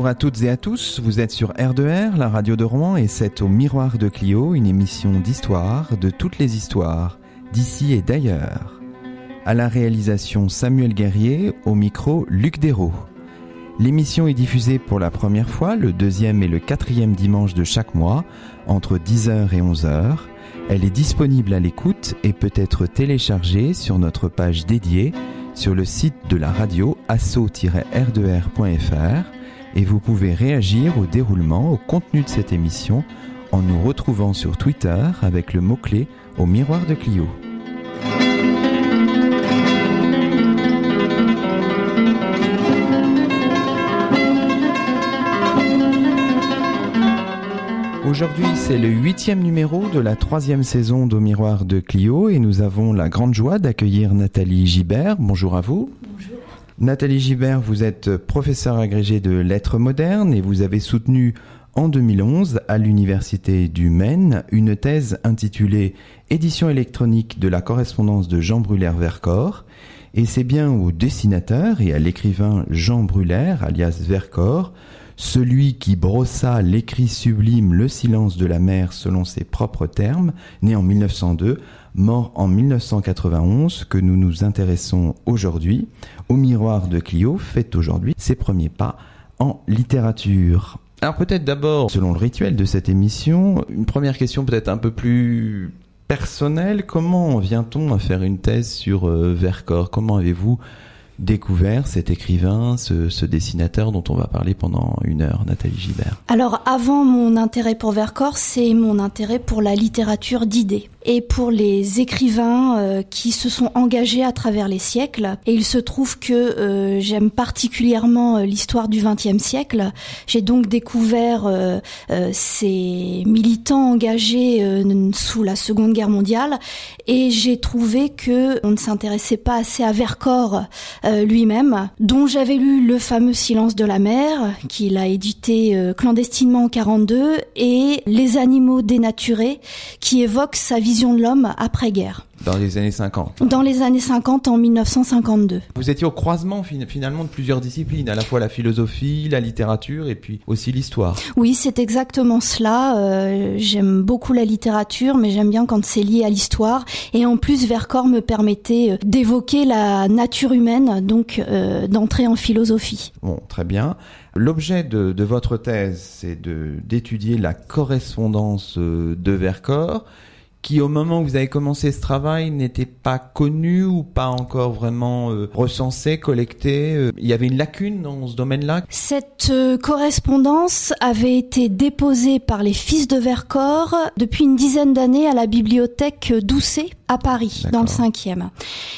Bonjour à toutes et à tous, vous êtes sur R2R, la radio de Rouen, et c'est au Miroir de Clio, une émission d'histoire de toutes les histoires, d'ici et d'ailleurs. À la réalisation Samuel Guerrier, au micro Luc Dérault. L'émission est diffusée pour la première fois le deuxième et le quatrième dimanche de chaque mois, entre 10h et 11h. Elle est disponible à l'écoute et peut être téléchargée sur notre page dédiée sur le site de la radio asso-r2r.fr et vous pouvez réagir au déroulement, au contenu de cette émission en nous retrouvant sur Twitter avec le mot-clé au miroir de Clio. Aujourd'hui, c'est le huitième numéro de la troisième saison d'Au Miroir de Clio et nous avons la grande joie d'accueillir Nathalie Gibert. Bonjour à vous. Bonjour. Nathalie Gibert, vous êtes professeure agrégée de lettres modernes et vous avez soutenu en 2011 à l'université du Maine une thèse intitulée Édition électronique de la correspondance de Jean Brulaire-Vercors. Et c'est bien au dessinateur et à l'écrivain Jean Brulaire, alias Vercors, celui qui brossa l'écrit sublime Le silence de la mer selon ses propres termes, né en 1902, mort en 1991, que nous nous intéressons aujourd'hui, au miroir de Clio, fait aujourd'hui ses premiers pas en littérature. Alors peut-être d'abord, selon le rituel de cette émission, une première question peut-être un peu plus personnelle. Comment vient-on à faire une thèse sur euh, Vercors? Comment avez-vous découvert cet écrivain, ce, dessinateur dont on va parler pendant une heure, Nathalie Gibert Alors avant mon intérêt pour Vercors, c'est mon intérêt pour la littérature d'idées et pour les écrivains euh, qui se sont engagés à travers les siècles. Et il se trouve que euh, j'aime particulièrement euh, l'histoire du XXe siècle. J'ai donc découvert ces militants engagés sous la Seconde Guerre mondiale et j'ai trouvé que on ne s'intéressait pas assez à Vercors lui-même, dont j'avais lu le fameux Silence de la mer qu'il a édité clandestinement en 42 et Les animaux dénaturés qui évoque sa vie vision de l'homme après-guerre. Dans les années 50. Dans les années 50, en 1952. Vous étiez au croisement finalement de plusieurs disciplines, à la fois la philosophie, la littérature et puis aussi l'histoire. Oui, c'est exactement cela. Euh, j'aime beaucoup la littérature, mais j'aime bien quand c'est lié à l'histoire. Et en plus, Vercors me permettait euh, d'évoquer la nature humaine, donc euh, d'entrer en philosophie. Bon, très bien. L'objet de, de, votre thèse, c'est d'étudier la correspondance de Vercors qui au moment où vous avez commencé ce travail n'était pas connu ou pas encore vraiment euh, recensé, collecté euh, Il y avait une lacune dans ce domaine-là? Cette euh, correspondance avait été déposée par les fils de Vercors depuis une dizaine d'années à la bibliothèque Doucet à Paris, dans le cinquième.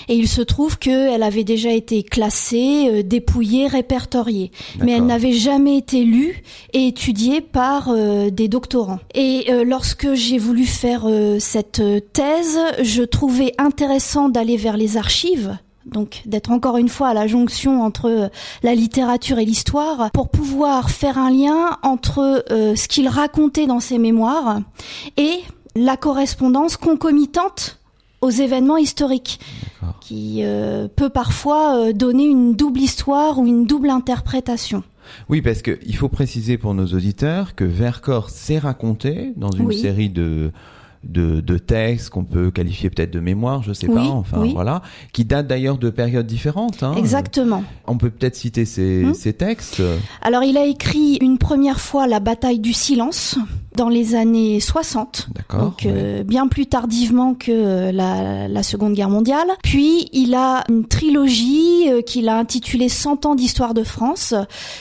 Et il se trouve qu'elle avait déjà été classée, dépouillée, répertoriée. Mais elle n'avait jamais été lue et étudiée par des doctorants. Et lorsque j'ai voulu faire cette euh, thèse, je trouvais intéressant d'aller vers les archives donc d'être encore une fois à la jonction entre euh, la littérature et l'histoire pour pouvoir faire un lien entre euh, ce qu'il racontait dans ses mémoires et la correspondance concomitante aux événements historiques qui peut parfois donner une double histoire ou une double interprétation. Oui, parce qu'il faut préciser pour nos auditeurs que Vercors s'est raconté dans une série de de, de textes qu'on peut qualifier peut-être de mémoire, je sais pas, enfin voilà, qui datent d'ailleurs de périodes différentes. Hein. Exactement. On peut peut-être citer ces, hum. ces textes. Alors il a écrit une première fois la bataille du silence dans les années 60, donc euh, bien plus tardivement que euh, la, la, Seconde Guerre mondiale. Puis il a une trilogie euh, qu'il a intitulée 100 ans d'histoire de France,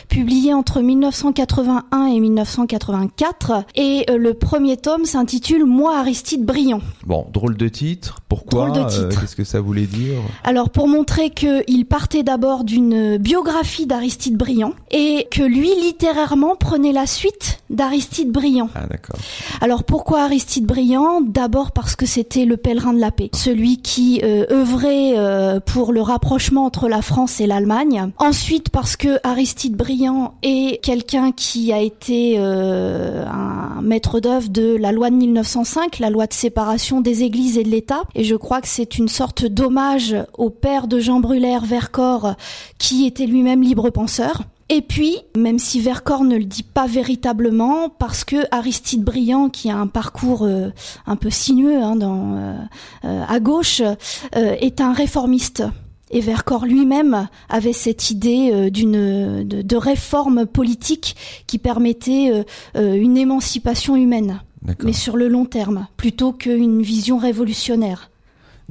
publiée entre 1981 et 1984. Et le premier tome s'intitule Moi Aristide Briand. Bon, drôle de titre. Pourquoi Drôle de titre. Qu'est-ce que ça voulait dire? Alors pour montrer qu'il partait d'abord d'une biographie d'Aristide Briand et que lui littérairement prenait la suite d'Aristide Briand. Ah, d'accord. Alors pourquoi Aristide Briand? D'abord parce que c'était le pèlerin de la paix, celui qui euh, œuvrait euh, pour le rapprochement entre la France et l'Allemagne. Ensuite parce que Aristide Briand est quelqu'un qui a été euh, un maître d'œuvre de la loi de 1905, la loi de séparation des églises et de l'État. Et je crois que c'est une sorte d'hommage au père de Jean Brulaire Vercors, qui était lui-même libre penseur Et puis, même si Vercors ne le dit pas véritablement, parce que Aristide Briand, qui a un parcours un peu sinueux hein, dans, à gauche, est un réformiste. Et Vercors lui-même avait cette idée d'une de, de, réforme politique qui permettait une émancipation humaine mais sur le long terme, plutôt qu'une vision révolutionnaire.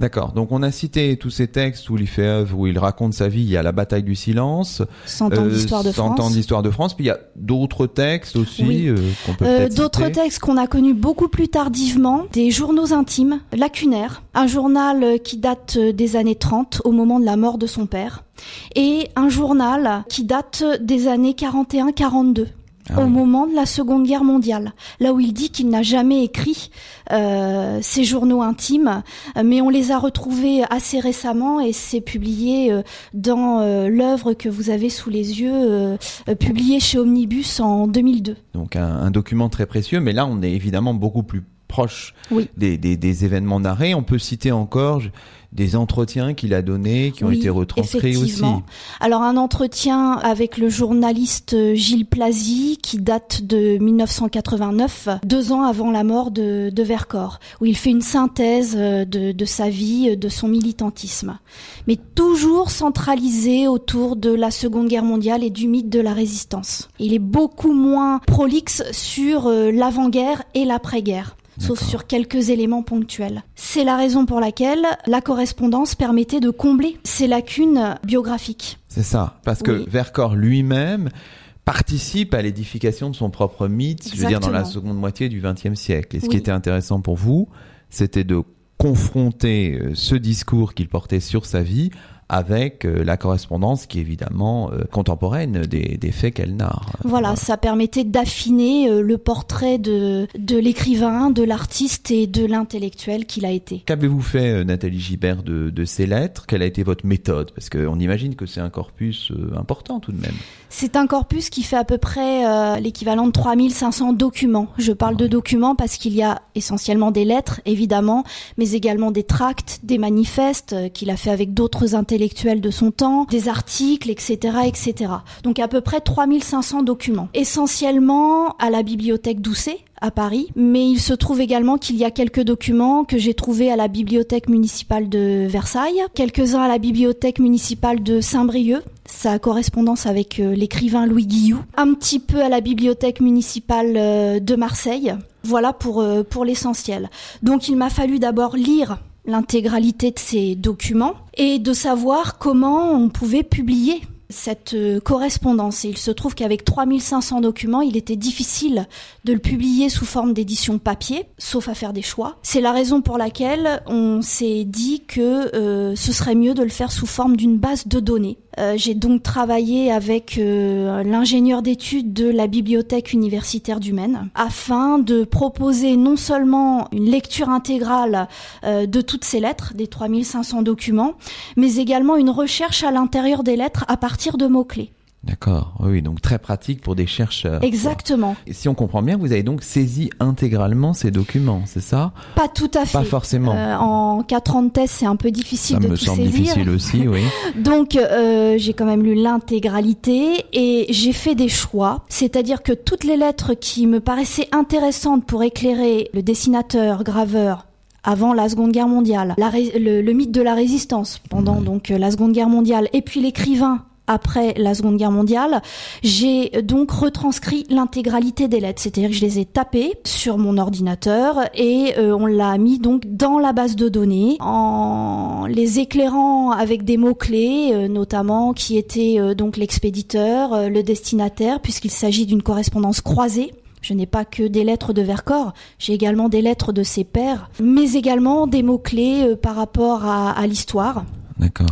D'accord. Donc on a cité tous ces textes où il fait œuvre, où il raconte sa vie. Il y a la bataille du silence, 100 ans d'histoire de France. 100 ans d'histoire de France. Puis il y a d'autres textes aussi euh, qu'on peut euh, D'autres textes qu'on a connus beaucoup plus tardivement, des journaux intimes, lacunaires, un journal qui date des années 30 au moment de la mort de son père, et un journal qui date des années 41-42 ah au moment de la Seconde Guerre mondiale, là où il dit qu'il n'a jamais écrit euh, ses journaux intimes, mais on les a retrouvés assez récemment et c'est publié euh, dans euh, l'œuvre que vous avez sous les yeux, publiée chez Omnibus en 2002. Donc un, un, document très précieux, mais là on est évidemment beaucoup plus proche des, des, des, événements d'arrêt. On peut citer encore des entretiens qu'il a donnés, qui ont été retranscrits aussi. Alors un entretien avec le journaliste Gilles Plazy, qui date de 1989, deux ans avant la mort de, de Vercors, où il fait une synthèse euh, de, de sa vie, de son militantisme, mais toujours centralisé autour de la Seconde Guerre mondiale et du mythe de la résistance. Il est beaucoup moins prolixe sur euh, l'avant-guerre et l'après-guerre sauf sur quelques éléments ponctuels. C'est la raison pour laquelle la correspondance permettait de combler ces lacunes biographiques. C'est ça, parce que Vercors lui-même participe à l'édification de son propre mythe, je veux dire dans la seconde moitié du XXe siècle. Et ce qui était intéressant pour vous, c'était de confronter euh, ce discours qu'il portait sur sa vie avec euh, la correspondance qui est évidemment euh, contemporaine des, des faits qu'elle narre. Voilà, ça permettait d'affiner euh, le portrait de, de l'écrivain, de l'artiste et de l'intellectuel qu'il a été. Qu'avez-vous fait, Nathalie Gibert, de, de ces lettres? Quelle a été votre méthode? Parce qu'on imagine que c'est un corpus important tout de même. C'est un corpus qui fait à peu près l'équivalent de 3500 documents. Je parle de documents parce qu'il y a essentiellement des lettres, évidemment, mais également des tracts, des manifestes qu'il a fait avec d'autres intellectuels de son temps, des articles, etc., etc. Donc à peu près 3500 documents. Essentiellement à la bibliothèque Doucet, à Paris, mais il se trouve également qu'il y a quelques documents que j'ai trouvés à la bibliothèque municipale de Versailles, quelques-uns à la bibliothèque municipale de Saint-Brieuc, sa correspondance avec euh, l'écrivain Louis Guillou, un petit peu à la bibliothèque municipale euh, de Marseille. Voilà pour, euh, pour l'essentiel. Donc il m'a fallu d'abord lire l'intégralité de ces documents et de savoir comment on pouvait publier cette euh, correspondance. Et il se trouve qu'avec 3500 documents, il était difficile de le publier sous forme d'édition papier, sauf à faire des choix. C'est la raison pour laquelle on s'est dit que euh, ce serait mieux de le faire sous forme d'une base de données. Euh, j'ai donc travaillé avec l'ingénieur d'études de la bibliothèque universitaire du Maine afin de proposer non seulement une lecture intégrale de toutes ces lettres, des 3500 documents, mais également une recherche à l'intérieur des lettres à partir de mots-clés. D'accord, oui, donc très pratique pour des chercheurs. Exactement. Et si on comprend bien, vous avez donc saisi intégralement ces documents, c'est ça? Pas tout à fait. Pas forcément. Euh, en quatre ans de thèse, c'est un peu difficile ça de me semble difficile aussi, oui. donc euh, j'ai quand même lu l'intégralité et j'ai fait des choix, c'est-à-dire que toutes les lettres qui me paraissaient intéressantes pour éclairer le dessinateur, graveur, avant la Seconde Guerre mondiale, le, mythe de la résistance pendant donc la Seconde Guerre mondiale, et puis l'écrivain après la Seconde Guerre mondiale, j'ai donc retranscrit l'intégralité des lettres, c'est-à-dire que je les ai tapées sur mon ordinateur et euh, on l'a mis donc dans la base de données en les éclairant avec des mots clés, euh, notamment qui étaient euh, donc l'expéditeur, le destinataire, puisqu'il s'agit d'une correspondance croisée. Je n'ai pas que des lettres de Vercors, j'ai également des lettres de ses pères, mais également des mots-clés par rapport à l'histoire.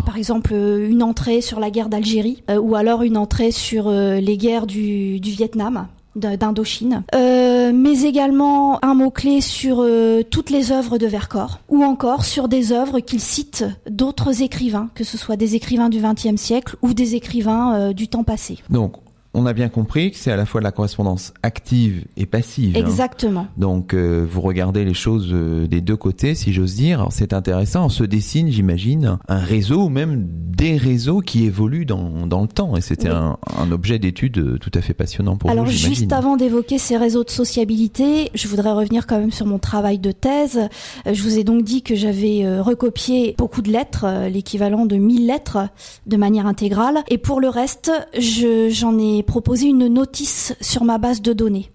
Par exemple, euh, une entrée sur la guerre d'Algérie euh, ou alors une entrée sur euh, les guerres du, du Vietnam d'Indochine, euh, mais également un mot-clé sur toutes les œuvres de Vercors, ou encore sur des œuvres qu'il cite d'autres écrivains, que ce soit des écrivains du XXe siècle ou des écrivains du temps passé. Donc, on a bien compris que c'est à la fois de la correspondance active et passive. Hein. Exactement. Donc euh, vous regardez les choses euh, des deux côtés, si j'ose dire. C'est intéressant. On se dessine, j'imagine, un réseau ou même des réseaux qui évoluent dans, dans le temps. Et c'était un, un, objet d'étude euh, tout à fait passionnant pour Alors, vous. Alors juste avant d'évoquer ces réseaux de sociabilité, je voudrais revenir quand même sur mon travail de thèse. Je vous ai donc dit que j'avais recopié beaucoup de lettres, l'équivalent de 1000 lettres, de manière intégrale. Et pour le reste, j'en ai proposé une notice sur ma base de données.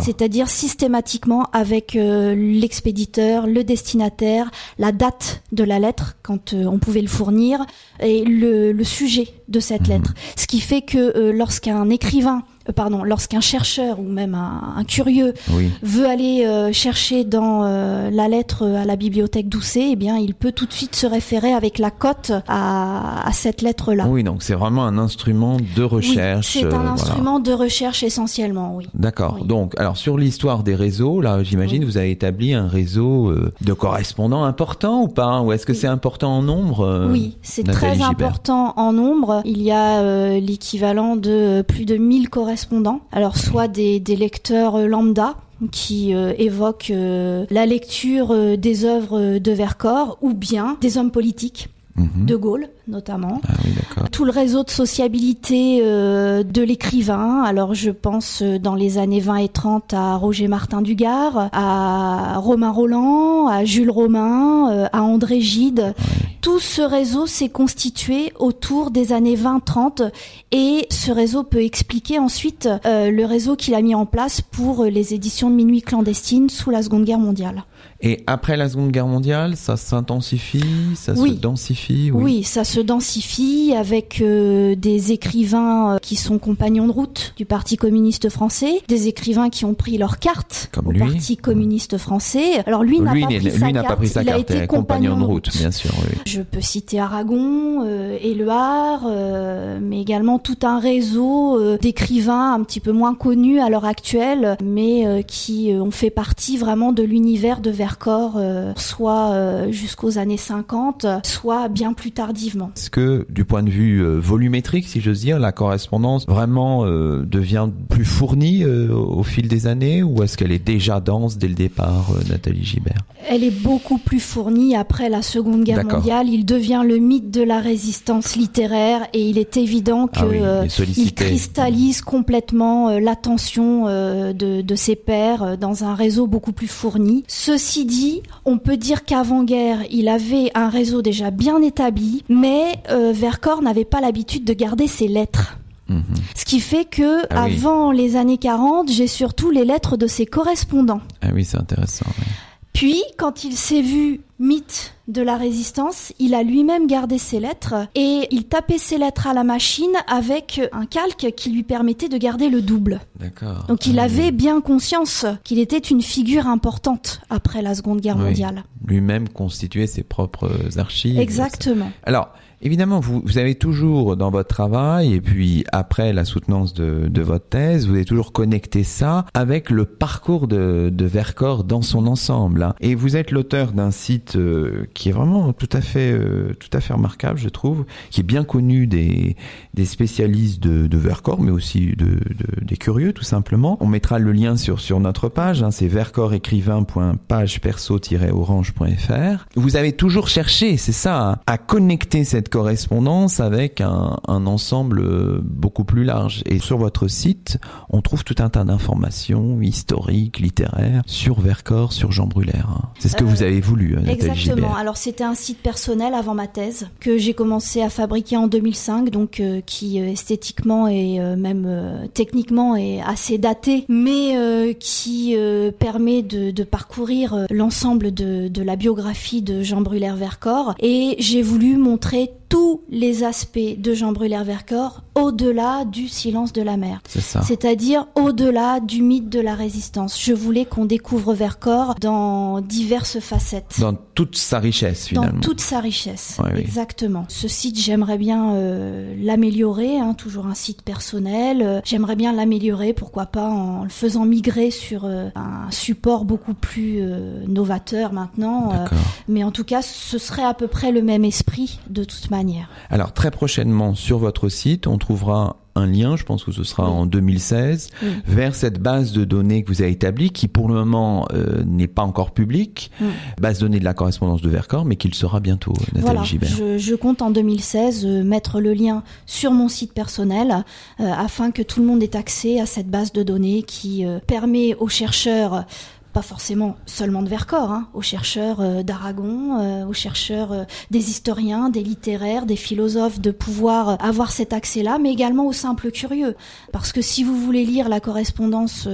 C'est-à-dire systématiquement avec euh, l'expéditeur, le destinataire, la date de la lettre quand euh, on pouvait le fournir et le, sujet de cette mhm. lettre. Ce qui fait que euh, lorsqu'un écrivain pardon, lorsqu'un chercheur ou même un, curieux veut aller euh, chercher dans euh, la lettre à la bibliothèque Doucet, eh bien, il peut tout de suite se référer avec la cote à, à cette lettre-là. Oui, donc c'est vraiment un instrument de recherche. Oui, c'est un instrument de recherche essentiellement, oui. D'accord. Donc, alors sur l'histoire des réseaux, là, j'imagine vous avez établi un réseau de correspondants important ou pas? Ou est-ce que c'est important en nombre Oui, c'est très important en nombre. Il y a l'équivalent de plus de 1000 correspondants alors soit des, lecteurs euh, lambda qui euh, évoquent euh, la lecture des œuvres de Vercors, ou bien des hommes politiques Mhm. de Gaulle notamment. Ah Tout le réseau de sociabilité euh, de l'écrivain. Alors je pense euh, dans les années 20 et 30 à Roger Martin Dugard, à Romain Roland, à Jules Romain, euh, à André Gide. Tout ce réseau s'est constitué autour des années 20-30 et ce réseau peut expliquer ensuite le réseau qu'il a mis en place pour les éditions de Minuit clandestine sous la Seconde Guerre mondiale. Et après la Seconde Guerre mondiale, ça s'intensifie, ça se densifie oui. oui. ça se densifie avec euh, des écrivains euh, qui sont compagnons de route du Parti communiste français, des écrivains qui ont pris leur carte Comme au Parti communiste français. Alors lui, n'a pas, pris sa carte, pas pris sa il a été compagnon, de route, bien sûr. Oui. Je peux citer Aragon, euh, Éluard, euh, mais également tout un réseau euh, d'écrivains un petit peu moins connus à l'heure actuelle, mais qui ont fait partie vraiment de l'univers de Euh, soit euh, jusqu'aux années 50, soit bien plus tardivement. Est-ce que du point de vue euh, volumétrique, si j'ose dire, la correspondance vraiment devient plus fournie au fil des années ou est-ce qu'elle est déjà dense dès le départ, Nathalie Gibert? Elle est beaucoup plus fournie après la Seconde Guerre mondiale. Il devient le mythe de la résistance littéraire et il est évident ah qu'il cristallise complètement l'attention de, de ses pairs dans un réseau beaucoup plus fourni. Ceci dit, on peut dire qu'avant-guerre, il avait un réseau déjà bien établi, mais euh, Vercors n'avait pas l'habitude de garder ses lettres. Mhm. Ce qui fait que ah avant les années 40, j'ai surtout les lettres de ses correspondants. Ah oui, c'est intéressant. Puis, quand il s'est vu mythe de la résistance, il a lui-même gardé ses lettres et il tapait ses lettres à la machine avec un calque qui lui permettait de garder le double. D'accord. Donc il ah avait bien conscience qu'il était une figure importante après la Seconde Guerre mondiale. Lui-même constituait ses propres archives. Exactement. Alors, Évidemment, vous, vous, avez toujours dans votre travail, et puis après la soutenance de, de, votre thèse, vous avez toujours connecté ça avec le parcours de, de Vercors dans son ensemble. Hein. Et vous êtes l'auteur d'un site euh, qui est vraiment tout à fait, euh, tout à fait remarquable, je trouve, qui est bien connu des, des spécialistes de, de Vercors, mais aussi de, des curieux, tout simplement. On mettra le lien sur, sur notre page, hein, c'est vercorsécrivain.pageperso-orange.fr. Vous avez toujours cherché, c'est ça, hein, à connecter cette correspondance avec un, un, ensemble euh, beaucoup plus large. Et sur votre site, on trouve tout un tas d'informations historiques, littéraires, sur Vercors, sur Jean Brulaire. Hein. C'est ce que vous euh, avez voulu, Nathalie Exactement. Alors c'était un site personnel avant ma thèse que j'ai commencé à fabriquer en 2005, donc euh, qui esthétiquement et même techniquement est assez daté, mais qui permet de, de parcourir l'ensemble de, de la biographie de Jean Brulaire Vercors. Et j'ai voulu montrer tous les aspects de Jean Brûlère-Vercors au-delà du silence de la mer. C'est-à-dire au-delà du mythe de la résistance. Je voulais qu'on découvre Vercors dans diverses facettes. Dans toute sa richesse, finalement. Dans toute sa richesse, exactement. Ce site, j'aimerais bien euh, l'améliorer, hein, toujours un site personnel. Euh, j'aimerais bien l'améliorer, pourquoi pas en le faisant migrer sur euh, un support beaucoup plus novateur maintenant. mais en tout cas, ce serait à peu près le même esprit de toute manière. Alors très prochainement sur votre site, on trouvera un lien, je pense que ce sera en 2016, vers cette base de données que vous avez établie, qui pour le moment euh, n'est pas encore publique, base de données de la correspondance de Vercors, mais qu'il sera bientôt, Nathalie voilà, Gibert. Je, je, compte en 2016 euh, mettre le lien sur mon site personnel euh, afin que tout le monde ait accès à cette base de données qui permet aux chercheurs pas forcément seulement de Vercors, hein, aux chercheurs euh, d'Aragon, euh, aux chercheurs euh, des historiens, des littéraires, des philosophes, de pouvoir avoir cet accès-là, mais également aux simples curieux. Parce que si vous voulez lire la correspondance,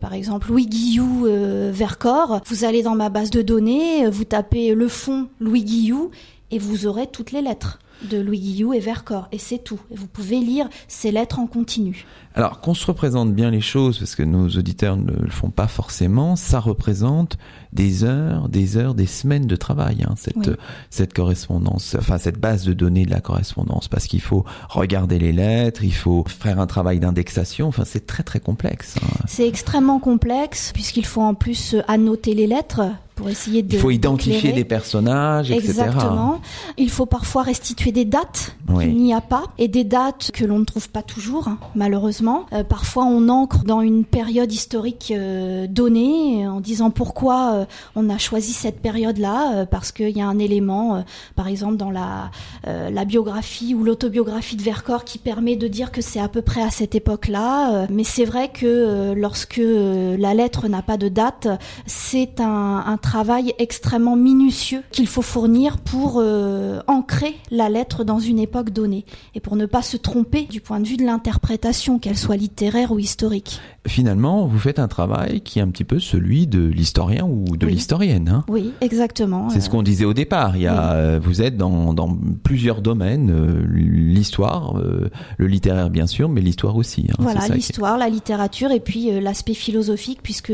par exemple, Louis Guillou, Vercors, vous allez dans ma base de données, vous tapez le fond Louis Guillou, et vous aurez toutes les lettres de Louis Guillou et Vercors, et c'est tout. Et vous pouvez lire ces lettres en continu. Alors qu'on se représente bien les choses, parce que nos auditeurs ne le font pas forcément, ça représente des heures, des heures, des semaines de travail, hein, cette, cette correspondance, enfin cette base de données de la correspondance, parce qu'il faut regarder les lettres, il faut faire un travail d'indexation, enfin c'est très très complexe. Hein. C'est extrêmement complexe, puisqu'il faut en plus annoter les lettres, pour essayer de. Il faut identifier des personnages, etc. Exactement. Il faut parfois restituer des dates qu'il n'y a pas et des dates que l'on ne trouve pas toujours, hein, malheureusement. Euh, parfois, on ancre dans une période historique euh, donnée en disant pourquoi euh, on a choisi cette période-là, parce qu'il y a un élément, par exemple dans la, la biographie ou l'autobiographie de Vercors qui permet de dire que c'est à peu près à cette époque-là. mais c'est vrai que lorsque la lettre n'a pas de date, c'est un, un travail extrêmement minutieux qu'il faut fournir pour euh, ancrer la lettre dans une époque donnée et pour ne pas se tromper du point de vue de l'interprétation, qu'elle soit littéraire ou historique. Finalement, vous faites un travail qui est un petit peu celui de l'historien ou de l'historienne. Hein oui, exactement. C'est ce qu'on disait au départ. Il y a, euh, Vous êtes dans, dans plusieurs domaines, euh, l'histoire, le littéraire bien sûr, mais l'histoire aussi. Hein, voilà, l'histoire, la littérature et puis l'aspect philosophique, puisque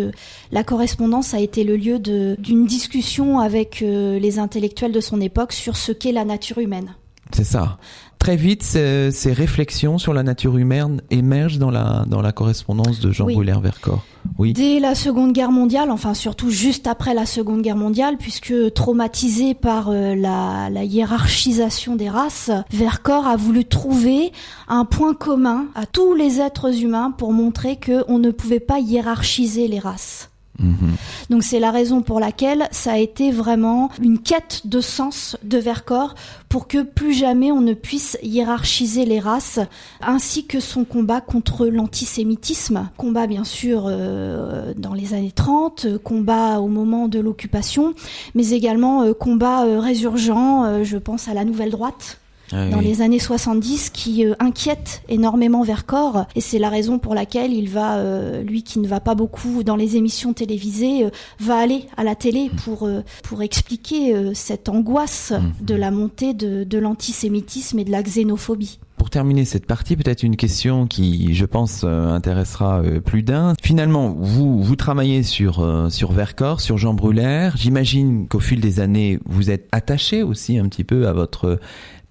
la correspondance a été le lieu d'une discussion avec euh, les intellectuels de son époque sur ce qu'est la nature humaine. C'est ça. Très vite, ces, réflexions sur la nature humaine émergent dans la, dans la correspondance de Jean oui. Vercors. Oui. Dès la Seconde Guerre mondiale, enfin surtout juste après la Seconde Guerre mondiale, puisque traumatisé par euh, la, la, hiérarchisation des races, Vercors a voulu trouver un point commun à tous les êtres humains pour montrer qu'on ne pouvait pas hiérarchiser les races. Mhm. Donc c'est la raison pour laquelle ça a été vraiment une quête de sens de Vercors pour que plus jamais on ne puisse hiérarchiser les races, ainsi que son combat contre l'antisémitisme, combat bien sûr euh, dans les années 30, combat au moment de l'occupation, mais également euh, combat euh, résurgent, je pense à la nouvelle droite ah dans les années 70 qui euh, inquiète énormément Vercors et c'est la raison pour laquelle il va, euh, lui qui ne va pas beaucoup dans les émissions télévisées, euh, va aller à la télé pour, pour expliquer cette angoisse mmh. de la montée de, de l'antisémitisme et de la xénophobie. Pour terminer cette partie, peut-être une question qui, je pense, intéressera plus d'un. Finalement, vous vous travaillez sur sur Vercors, sur Jean Brulaire. J'imagine qu'au fil des années, vous êtes attaché aussi un petit peu à votre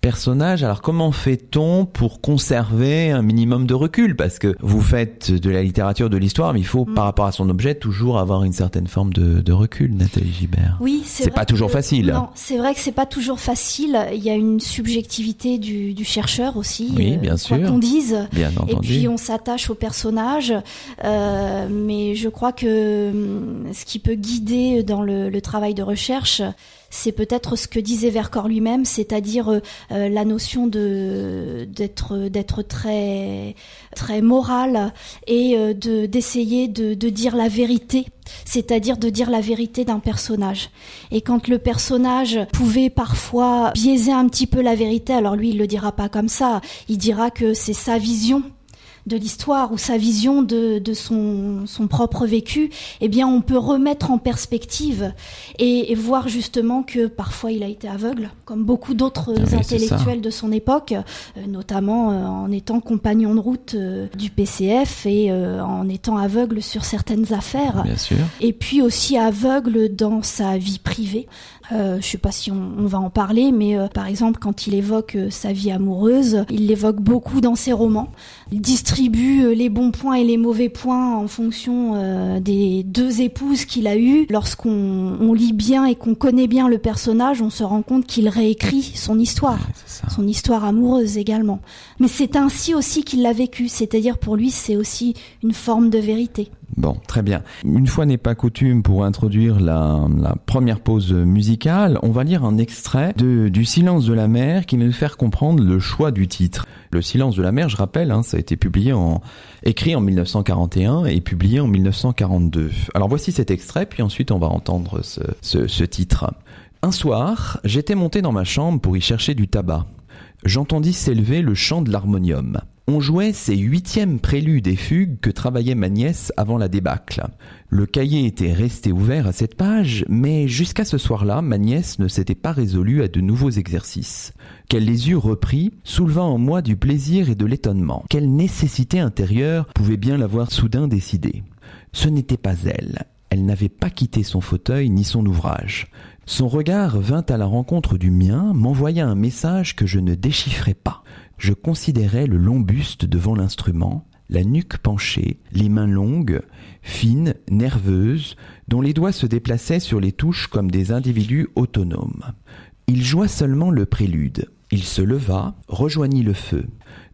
personnage. Alors comment fait-on pour conserver un minimum de recul? Parce que vous faites de la littérature, de l'histoire, mais il faut, mm. par rapport à son objet, toujours avoir une certaine forme de, de recul, Nathalie Gibert. Oui, c'est pas toujours facile. Non, c'est vrai que c'est pas toujours facile. Il y a une subjectivité du, du chercheur aussi. Oui, bien euh, sûr. Quoi qu'on dise. Bien entendu. Et puis on s'attache au personnage. Euh, mais je crois que hum, ce qui peut guider dans le, le travail de recherche, c'est peut-être ce que disait Vercors lui-même, c'est-à-dire euh, euh, la notion de d'être d'être très très moral et euh, de d'essayer de, de dire la vérité, c'est-à-dire de dire la vérité d'un personnage. Et quand le personnage pouvait parfois biaiser un petit peu la vérité, alors lui il le dira pas comme ça, il dira que c'est sa vision de l'histoire ou sa vision de, de son, son, propre vécu, eh bien, on peut remettre en perspective et, voir justement que parfois il a été aveugle, comme beaucoup d'autres ah intellectuels de son époque, euh, notamment euh, en étant compagnon de route euh, du PCF et en étant aveugle sur certaines affaires. Bien sûr. Et puis aussi aveugle dans sa vie privée. Euh, je sais pas si on, on, va en parler, mais par exemple quand il évoque sa vie amoureuse, il l'évoque beaucoup dans ses romans. Il distribue euh, les bons points et les mauvais points en fonction euh, des deux épouses qu'il a eues. Lorsqu'on on lit bien et qu'on connaît bien le personnage, on se rend compte qu'il réécrit son histoire, son histoire amoureuse également. Mais c'est ainsi aussi qu'il l'a vécu, c'est-à-dire pour lui c'est aussi une forme de vérité. Bon, très bien. Une fois n'est pas coutume pour introduire la, première pause musicale, on va lire un extrait de, du Silence de la mer qui va nous faire comprendre le choix du titre. Le Silence de la mer, je rappelle, hein, ça a été publié en écrit en 1941 et publié en 1942. Alors voici cet extrait, puis ensuite on va entendre ce, ce, ce titre. Un soir, j'étais monté dans ma chambre pour y chercher du tabac. J'entendis s'élever le chant de l'harmonium. On jouait ces huitièmes préludes et fugues que travaillait ma nièce avant la débâcle. Le cahier était resté ouvert à cette page, mais jusqu'à ce soir-là, ma nièce ne s'était pas résolue à de nouveaux exercices, qu'elle les eût repris, soulevant en moi du plaisir et de l'étonnement. Quelle nécessité intérieure pouvait bien l'avoir soudain décidé Ce n'était pas elle. Elle n'avait pas quitté son fauteuil ni son ouvrage. Son regard vint à la rencontre du mien, m'envoya un message que je ne déchiffrais pas je considérais le long buste devant l'instrument, la nuque penchée, les mains longues, fines, nerveuses, dont les doigts se déplaçaient sur les touches comme des individus autonomes. Il joua seulement le prélude. Il se leva, rejoignit le feu.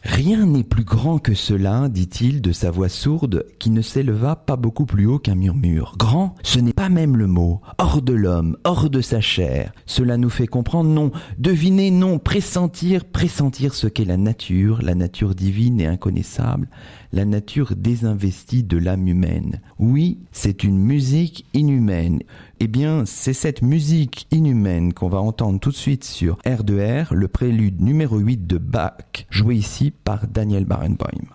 Rien n'est plus grand que cela, dit-il de sa voix sourde, qui ne s'éleva pas beaucoup plus haut qu'un murmure. Grand, ce n'est pas même le mot. Hors de l'homme, hors de sa chair. Cela nous fait comprendre, non, deviner, non, pressentir, pressentir ce qu'est la nature, la nature divine et inconnaissable, la nature désinvestie de l'âme humaine. Oui, c'est une musique inhumaine. Eh bien, c'est cette musique inhumaine qu'on va entendre tout de suite sur R2R, le prélude numéro 8 de Bach, joué ici par Daniel Barenboim.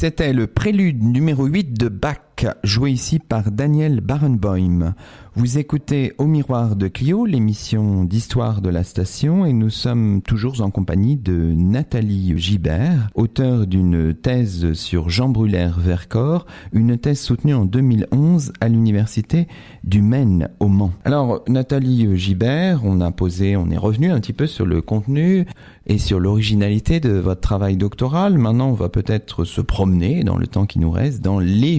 C'était le prélude numéro 8 de Bach, joué ici par Daniel Barenboim. Vous écoutez Au miroir de Clio, l'émission d'histoire de la station, et nous sommes toujours en compagnie de Nathalie Gibert, auteure d'une thèse sur Jean Brulaire Vercors, une thèse soutenue en 2011 à l'université du Maine au Mans. Alors, Nathalie Gibert, on a posé, on est revenu un petit peu sur le contenu et sur l'originalité de votre travail doctoral. Maintenant, on va peut-être se promener dans le temps qui nous reste dans les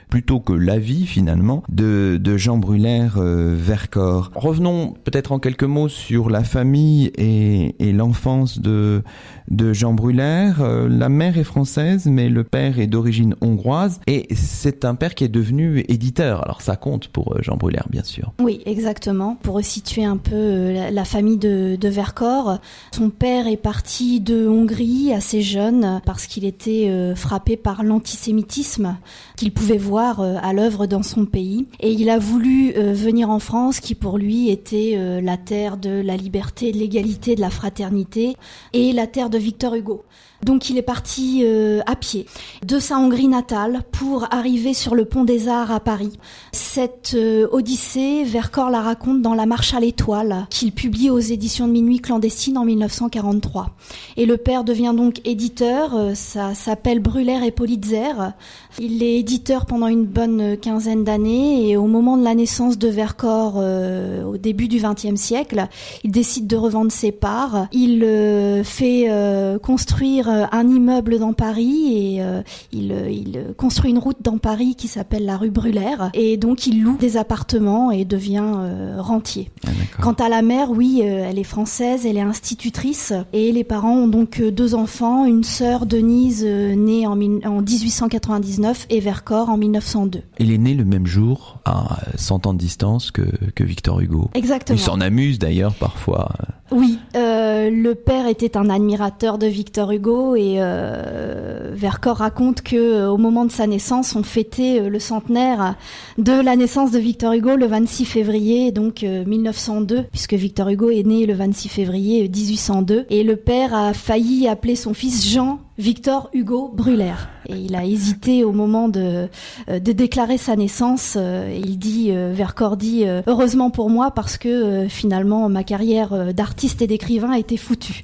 plutôt que la vie finalement de, Jean Brulaire euh, Vercors. Revenons peut-être en quelques mots sur la famille et, l'enfance de, Jean Brulaire. Euh, la mère est française, mais le père est d'origine hongroise et c'est un père qui est devenu éditeur. Alors ça compte pour euh, Jean Brulaire, bien sûr. Oui, exactement. Pour resituer un peu la, famille de Vercors, son père est parti de Hongrie assez jeune parce qu'il était frappé par l'antisémitisme qu'il pouvait voir euh, à l'œuvre dans son pays. Et il a voulu euh, venir en France, qui pour lui était euh, la terre de la liberté, de l'égalité, de la fraternité, et la terre de Victor Hugo. Donc il est parti euh, à pied de sa Hongrie natale pour arriver sur le pont des Arts à Paris. Cette euh, odyssée, Vercors la raconte dans La Marche à l'étoile, qu'il publie aux éditions de Minuit clandestine en 1943. Et le père devient donc éditeur, euh, ça s'appelle Brûlère et Politzer. Il est éditeur pendant une bonne quinzaine d'années et au moment de la naissance de Vercors, au début du XXe siècle, il décide de revendre ses parts. Il fait construire euh, un immeuble dans Paris et euh, il, euh, il, construit une route dans Paris qui s'appelle la rue Brulaire et donc il loue des appartements et devient rentier. Ah, Quant à la mère, oui, elle est française, elle est institutrice et les parents ont donc deux enfants, une sœur Denise née en, en 1899 et Vercors en 1902. Il est né le même jour à 100 ans de distance que, que Victor Hugo. Exactement. Il s'en amuse d'ailleurs parfois. Oui, euh, le père était un admirateur de Victor Hugo et euh, Vercors raconte que euh, au moment de sa naissance, on fêtait euh, le centenaire de la naissance de Victor Hugo le 26 février donc 1902 puisque Victor Hugo est né le 26 février 1802 et le père a failli appeler son fils Jean Victor Hugo Brulaire. Et il a hésité au moment de, euh, de déclarer sa naissance. Euh, il dit, euh, Vercors dit, heureusement pour moi parce que finalement ma carrière d'artiste et d'écrivain a été foutue.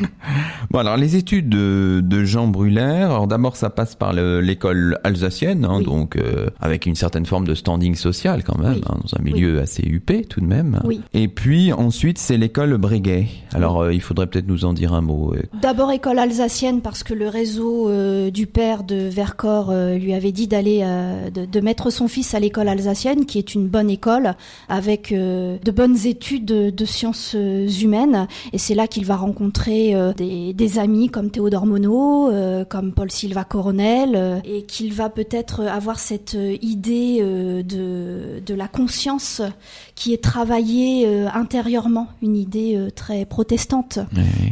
bon alors les études de, de Jean alors d'abord ça passe par l'école alsacienne, hein, donc avec une certaine forme de standing social quand même, hein, dans un milieu assez huppé tout de même. Et puis ensuite c'est l'école Breguet. Alors il faudrait peut-être nous en dire un mot. D'abord école alsacienne parce que le réseau euh, du père de Vercors euh, lui avait dit d'aller euh, de, mettre son fils à l'école alsacienne, qui est une bonne école avec de bonnes études de, sciences humaines. Et c'est là qu'il va rencontrer des, amis comme Théodore Monod, comme Paul Silva Coronel, et qu'il va peut-être avoir cette idée de, de la conscience qui est travaillée intérieurement, une idée très protestante,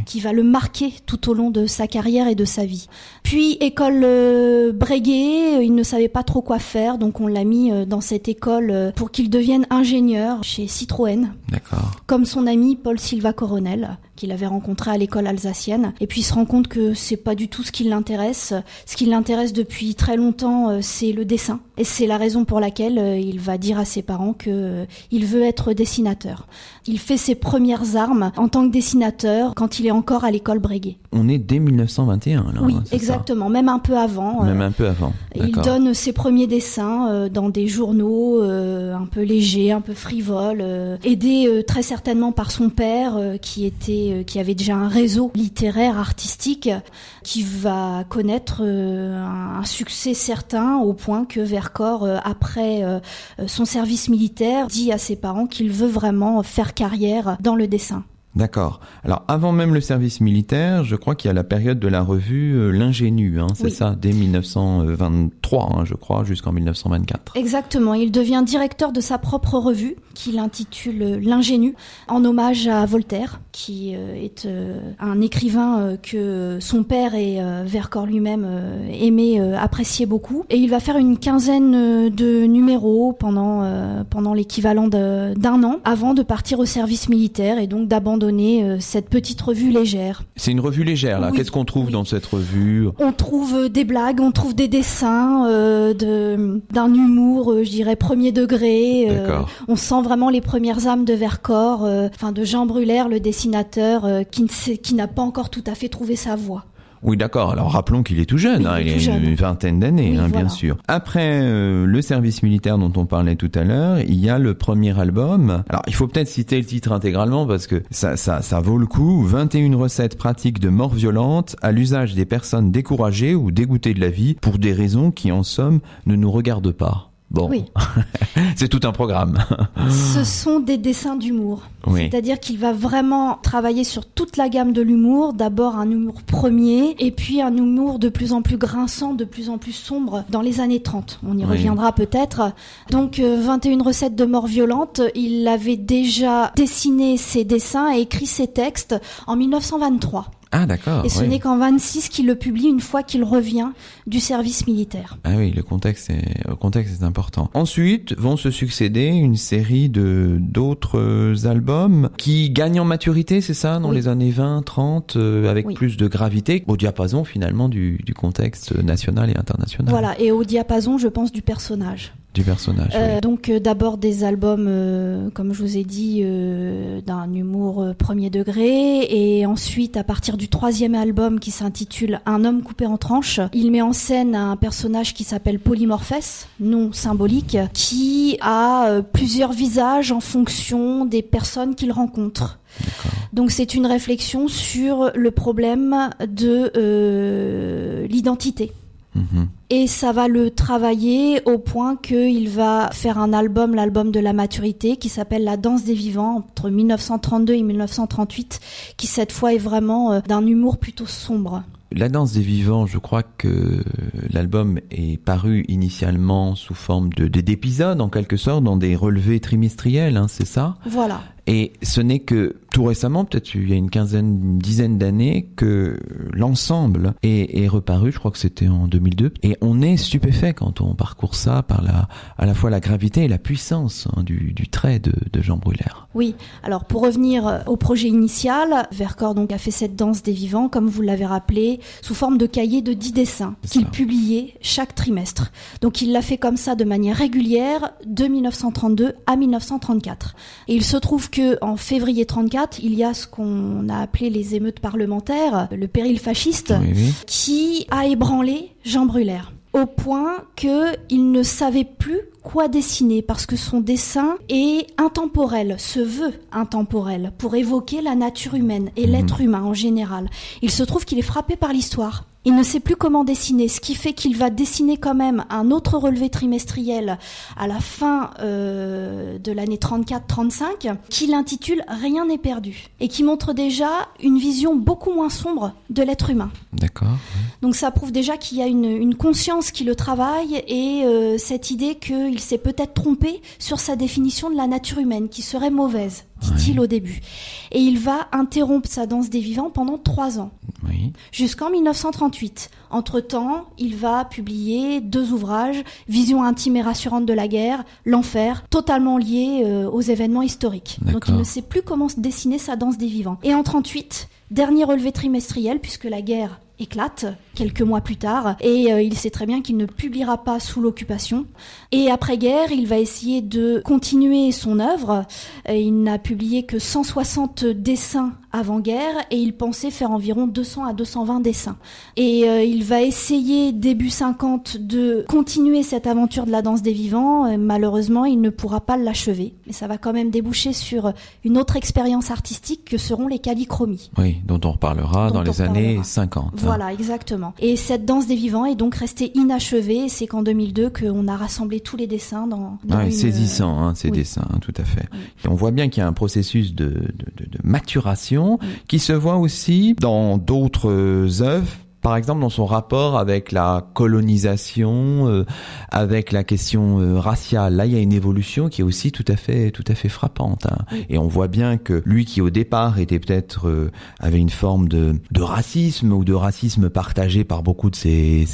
qui va le marquer tout au long de sa carrière et de sa vie. Puis école euh, Breguet, euh, il ne savait pas trop quoi faire, donc on l'a mis euh, dans cette école pour qu'il devienne ingénieur chez Citroën. D'accord. Comme son ami Paul Silva Coronel, qu'il avait rencontré à l'école alsacienne. Et puis il se rend compte que c'est pas du tout ce qui l'intéresse. Ce qui l'intéresse depuis très longtemps, c'est le dessin. Et c'est la raison pour laquelle il va dire à ses parents que il veut être dessinateur. Il fait ses premières armes en tant que dessinateur quand il est encore à l'école Breguet. On est dès 1921 là. Oui, exactement, même un peu avant. Même un peu avant. Il donne ses premiers dessins euh, dans des journaux euh, un peu légers, un peu frivoles, euh, aidé très certainement par son père qui était qui avait déjà un réseau littéraire artistique qui va connaître un, succès certain au point que Vercors après son service militaire dit à ses parents qu'il veut vraiment faire carrière dans le dessin. D'accord. Alors avant même le service militaire, je crois qu'il y a la période de la revue euh, L'Ingénu, hein, c'est ça, dès 1923, hein, je crois, jusqu'en 1924. Exactement. Il devient directeur de sa propre revue qu'il intitule L'ingénu, en hommage à Voltaire, qui euh, est euh, un écrivain euh, que son père et Vercors lui-même aimait, appréciait beaucoup. Et il va faire une quinzaine de numéros pendant, pendant l'équivalent d'un an, avant de partir au service militaire et donc d'abandonner cette petite revue légère. C'est une revue légère, là. Qu'est-ce qu'on trouve dans cette revue? On trouve des blagues, on trouve des dessins d'un humour, je dirais, premier degré. on sent vraiment les premières âmes de Vercors, enfin de Jean Brulaire, le dessinateur euh, qui n'a pas encore tout à fait trouvé sa voie. Oui, d'accord. Alors rappelons qu'il est tout jeune, hein. il, a une vingtaine d'années, hein, bien sûr. Après euh, le service militaire dont on parlait tout à l'heure, il y a le premier album. Alors il faut peut-être citer le titre intégralement parce que ça, ça, ça vaut le coup. 21 recettes pratiques de mort violente à l'usage des personnes découragées ou dégoûtées de la vie pour des raisons qui en somme ne nous regardent pas. Bon, oui. c'est tout un programme. Ce sont des dessins d'humour. C'est-à-dire qu'il va vraiment travailler sur toute la gamme de l'humour. D'abord un humour premier, et puis un humour de plus en plus grinçant, de plus en plus sombre dans les années 30. On y reviendra peut-être. Donc 21 euh, recettes de mort violente. Il avait déjà dessiné ses dessins et écrit ses textes en 1923. Ah d'accord. Et ce n'est qu'en 26 qu'il le publie une fois qu'il revient du service militaire. Ah oui, le contexte est, le contexte est important. Ensuite vont se succéder une série de d'autres albums qui gagnent en maturité, c'est ça, dans les années 20, 30, euh, avec plus de gravité, au diapason finalement du, du contexte national et international. Voilà, et au diapason, je pense, du personnage du personnage. Euh, donc euh, d'abord des albums, euh, comme je vous ai dit, d'un humour premier degré, et ensuite à partir du troisième album qui s'intitule Un homme coupé en tranches, il met en scène un personnage qui s'appelle Polymorphès, nom symbolique, qui a plusieurs visages en fonction des personnes qu'il rencontre. Donc c'est une réflexion sur le problème de l'identité. Mhm. Et ça va le travailler au point qu'il va faire un album, l'album de la maturité, qui s'appelle La danse des vivants, entre 1932 et 1938, qui cette fois est vraiment euh, d'un humour plutôt sombre. La danse des vivants, je crois que l'album est paru initialement sous forme de d'épisodes en quelque sorte dans des relevés trimestriels, hein, c'est ça? Voilà. Et ce n'est que tout récemment, peut-être il y a une quinzaine, une dizaine d'années, que l'ensemble est, est, reparu. Je crois que c'était en 2002. Et on est stupéfait quand on parcourt ça par la, à la fois la gravité et la puissance hein, du, du, trait de, de Jean Brulaire. Oui. Alors pour revenir au projet initial, Vercors donc a fait cette danse des vivants, comme vous l'avez rappelé, sous forme de cahier de 10 dessins qu'il publiait chaque trimestre. Donc il l'a fait comme ça de manière régulière de 1932 à 1934. Et il se trouve que en février 34, il y a ce qu'on a appelé les émeutes parlementaires, le péril fasciste, qui a ébranlé Jean Brulaire au point qu'il ne savait plus quoi dessiner parce que son dessin est intemporel, se veut intemporel pour évoquer la nature humaine et mhm. l'être humain en général. Il se trouve qu'il est frappé par l'histoire il ne sait plus comment dessiner, ce qui fait qu'il va dessiner quand même un autre relevé trimestriel à la fin euh, de l'année 34-35, qu'il intitule Rien n'est perdu, et qui montre déjà une vision beaucoup moins sombre de l'être humain. D'accord. Donc ça prouve déjà qu'il y a une, conscience qui le travaille, et euh, cette idée qu'il s'est peut-être trompé sur sa définition de la nature humaine, qui serait mauvaise dit-il au début. Et il va interrompre sa danse des vivants pendant trois ans, jusqu'en 1938. Entre-temps, il va publier deux ouvrages, Vision intime et rassurante de la guerre, L'enfer, totalement liés euh, aux événements historiques. Donc il ne sait plus comment dessiner sa danse des vivants. Et en 38, dernier relevé trimestriel, puisque la guerre éclate quelques mois plus tard et euh, il sait très bien qu'il ne publiera pas sous l'occupation. Et après-guerre, il va essayer de continuer son œuvre. Euh, il n'a publié que 160 dessins avant-guerre et il pensait faire environ 200 à 220 dessins. Et euh, il va essayer début 50 de continuer cette aventure de la danse des vivants. malheureusement, il ne pourra pas l'achever. Mais ça va quand même déboucher sur une autre expérience artistique que seront les calichromies. Oui, dont on reparlera dans les années 50. Voilà, exactement. Et cette danse des vivants est donc restée inachevée. C'est qu'en 2002 qu'on a rassemblé tous les dessins dans. dans ouais, saisissant hein, ces dessins, hein, tout à fait. on voit bien qu'il y a un processus de, de, de, de maturation qui se voit aussi dans d'autres œuvres par exemple dans son rapport avec la colonisation, euh, avec la question euh, raciale. Là, il y a une évolution qui est aussi tout à fait, tout à fait frappante. Hein. Et on voit bien que lui, qui au départ était peut-être euh, avait une forme de, de racisme ou de racisme partagé par beaucoup de ses,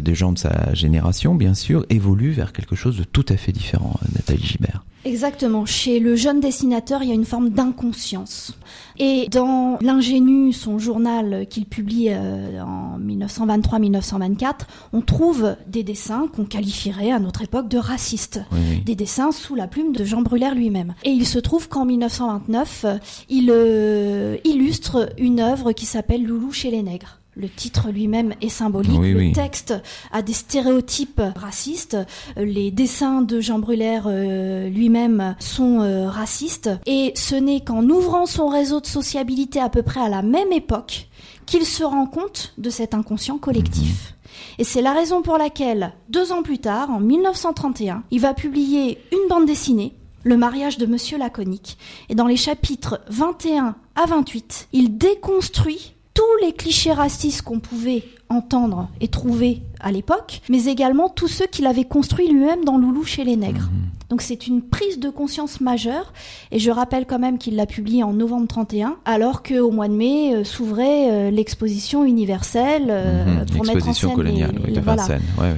des gens de sa génération, bien sûr, évolue vers quelque chose de tout à fait différent. Nathalie Gibert. Exactement. Chez le jeune dessinateur, il y a une forme d'inconscience. Et dans l'ingénu, son journal qu'il publie euh, en 1923-1924, on trouve des dessins qu'on qualifierait à notre époque de racistes. Des dessins sous la plume de Jean Brulaire lui-même. Et il se trouve qu'en 1929, il euh, illustre une œuvre qui s'appelle Loulou chez les nègres. Le titre lui-même est symbolique. le texte a des stéréotypes racistes. Les dessins de Jean Brulaire euh, lui-même sont euh, racistes. Et ce n'est qu'en ouvrant son réseau de sociabilité à peu près à la même époque qu'il se rend compte de cet inconscient collectif. Mhm. Et c'est la raison pour laquelle, deux ans plus tard, en 1931, il va publier une bande dessinée le mariage de Monsieur Laconique. Et dans les chapitres 21 à 28, il déconstruit tous les clichés racistes qu'on pouvait entendre et trouver à l'époque, mais également tous ceux qu'il avait construits lui-même dans Loulou chez les nègres. Mhm. Donc c'est une prise de conscience majeure, et je rappelle quand même qu'il l'a publié en novembre 31, alors qu'au mois de mai euh, s'ouvrait euh, l'exposition universelle euh, mhm. pour mettre en scène coloniale,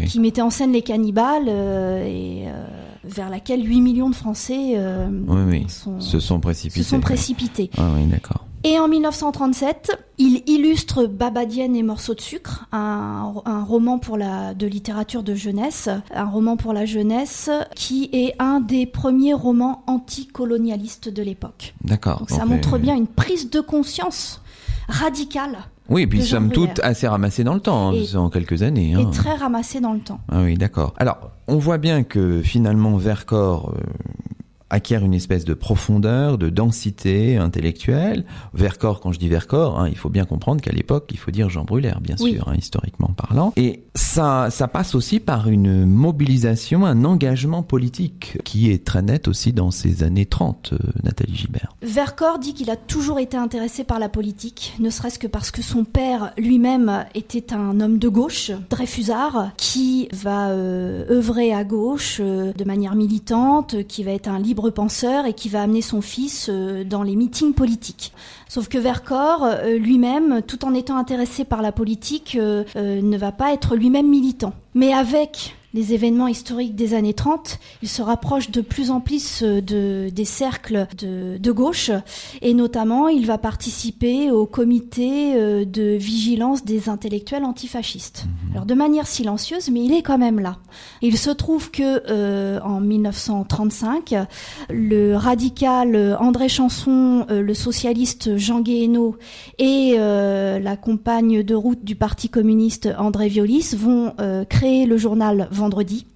qui mettait en scène les cannibales et vers laquelle 8 millions de Français se sont précipités. Se sont précipités. Ah oui, d'accord. Et en 1937, il illustre Babadienne et Morceaux de sucre, un, roman pour la, de littérature de jeunesse, un roman pour la jeunesse qui est un des premiers romans anticolonialistes de l'époque. D'accord. Donc ça montre bien une prise de conscience radicale. Oui, et puis somme toute assez ramassé dans le temps, hein, en quelques années. Hein. Et très ramassé dans le temps. Ah oui, d'accord. Alors, on voit bien que finalement Vercors, euh, acquiert une espèce de profondeur, de densité intellectuelle. Vercors, quand je dis Vercors, hein, il faut bien comprendre qu'à l'époque, il faut dire Jean Brulaire, bien sûr, hein, historiquement parlant. Et ça, ça passe aussi par une mobilisation, un engagement politique qui est très net aussi dans ces années 30, euh, Nathalie Gibert. Vercors dit qu'il a toujours été intéressé par la politique, ne serait-ce que parce que son père lui-même était un homme de gauche, Dreyfusard, qui va euh, œuvrer à gauche euh, de manière militante, qui va être un libre penseur et qui va amener son fils euh, dans les meetings politiques. Sauf que Vercors euh, lui-même, tout en étant intéressé par la politique, euh, ne va pas être lui-même militant. Mais avec les événements historiques des années 30, il se rapproche de plus en plus euh, de, des cercles de, gauche et notamment il va participer au comité euh, de vigilance des intellectuels antifascistes. Mhm. Alors de manière silencieuse, mais il est quand même là. Il se trouve que euh, en 1935, le radical André Chanson, le socialiste Jean Guéhenno et la compagne de route du Parti communiste André Violis vont créer le journal vendredi.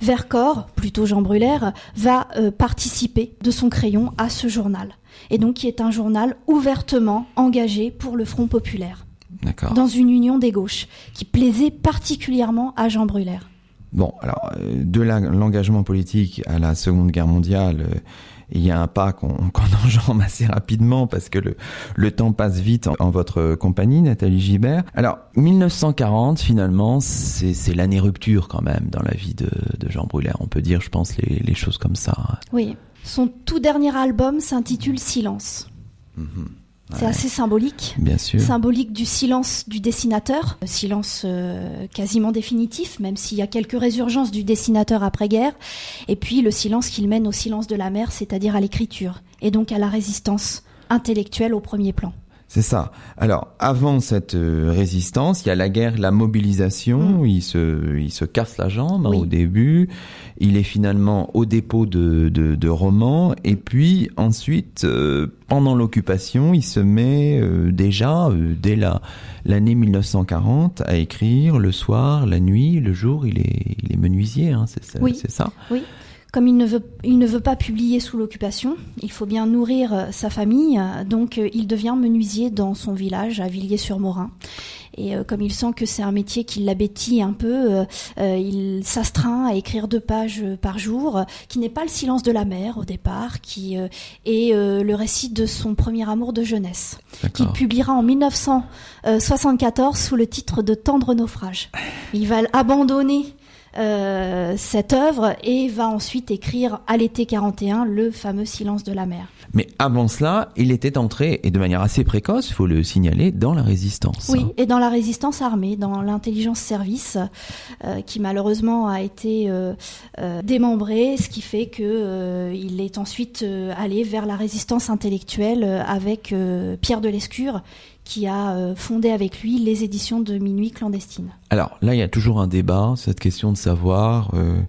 Vercors, plutôt Jean Brulaire, va euh, participer de son crayon à ce journal. Et donc qui est un journal ouvertement engagé pour le Front populaire. Dans une union des gauches, qui plaisait particulièrement à Jean Brulaire. Bon, alors, euh, de l'engagement politique à la Seconde Guerre mondiale, euh, il y a un pas qu'on enjambe assez rapidement parce que le, le temps passe vite en, votre compagnie, Nathalie Gibert. Alors, 1940, finalement, c'est l'année rupture quand même dans la vie de, de Jean Brulaire. On peut dire, je pense, les, les choses comme ça. Oui. Son tout dernier album s'intitule Silence. Mhm. C'est assez symbolique. Bien sûr. Symbolique du silence du dessinateur, silence euh, quasiment définitif, même s'il y a quelques résurgences du dessinateur après-guerre, et puis le silence qu'il mène au silence de la mer, c'est-à-dire à l'écriture, et donc à la résistance intellectuelle au premier plan. C'est ça. Alors, avant cette euh, résistance, il y a la guerre, la mobilisation. Mm. Il se, il se casse la jambe hein, au début. Il est finalement au dépôt de, de, de romans. Et puis ensuite, euh, pendant l'occupation, il se met euh, déjà dès la l'année 1940 à écrire le soir, la nuit, le jour. Il est, il est menuisier. Hein, c'est oui. ça? Oui. Comme il ne veut, il ne veut pas publier sous l'occupation, il faut bien nourrir euh, sa famille, donc euh, il devient menuisier dans son village à Villiers-sur-Morin. Et comme il sent que c'est un métier qui l'abétit un peu, il s'astreint à écrire deux pages par jour, qui n'est pas le silence de la mer au départ, qui est le récit de son premier amour de jeunesse, qu'il publiera en 1974 sous le titre de Tendre naufrage. Il va abandonner euh, cette œuvre et va ensuite écrire à l'été 41 le fameux Silence de la mer. Mais avant cela, il était entré, et de manière assez précoce, il faut le signaler, dans la résistance. Oui, et dans la résistance armée, dans l'intelligence service, euh, qui malheureusement a été euh, démembrée, ce qui fait que il est ensuite allé vers la résistance intellectuelle avec Pierre de Lescure, qui a euh, fondé avec lui les éditions de Minuit clandestine. Alors là, il y a toujours un débat, cette question de savoir euh,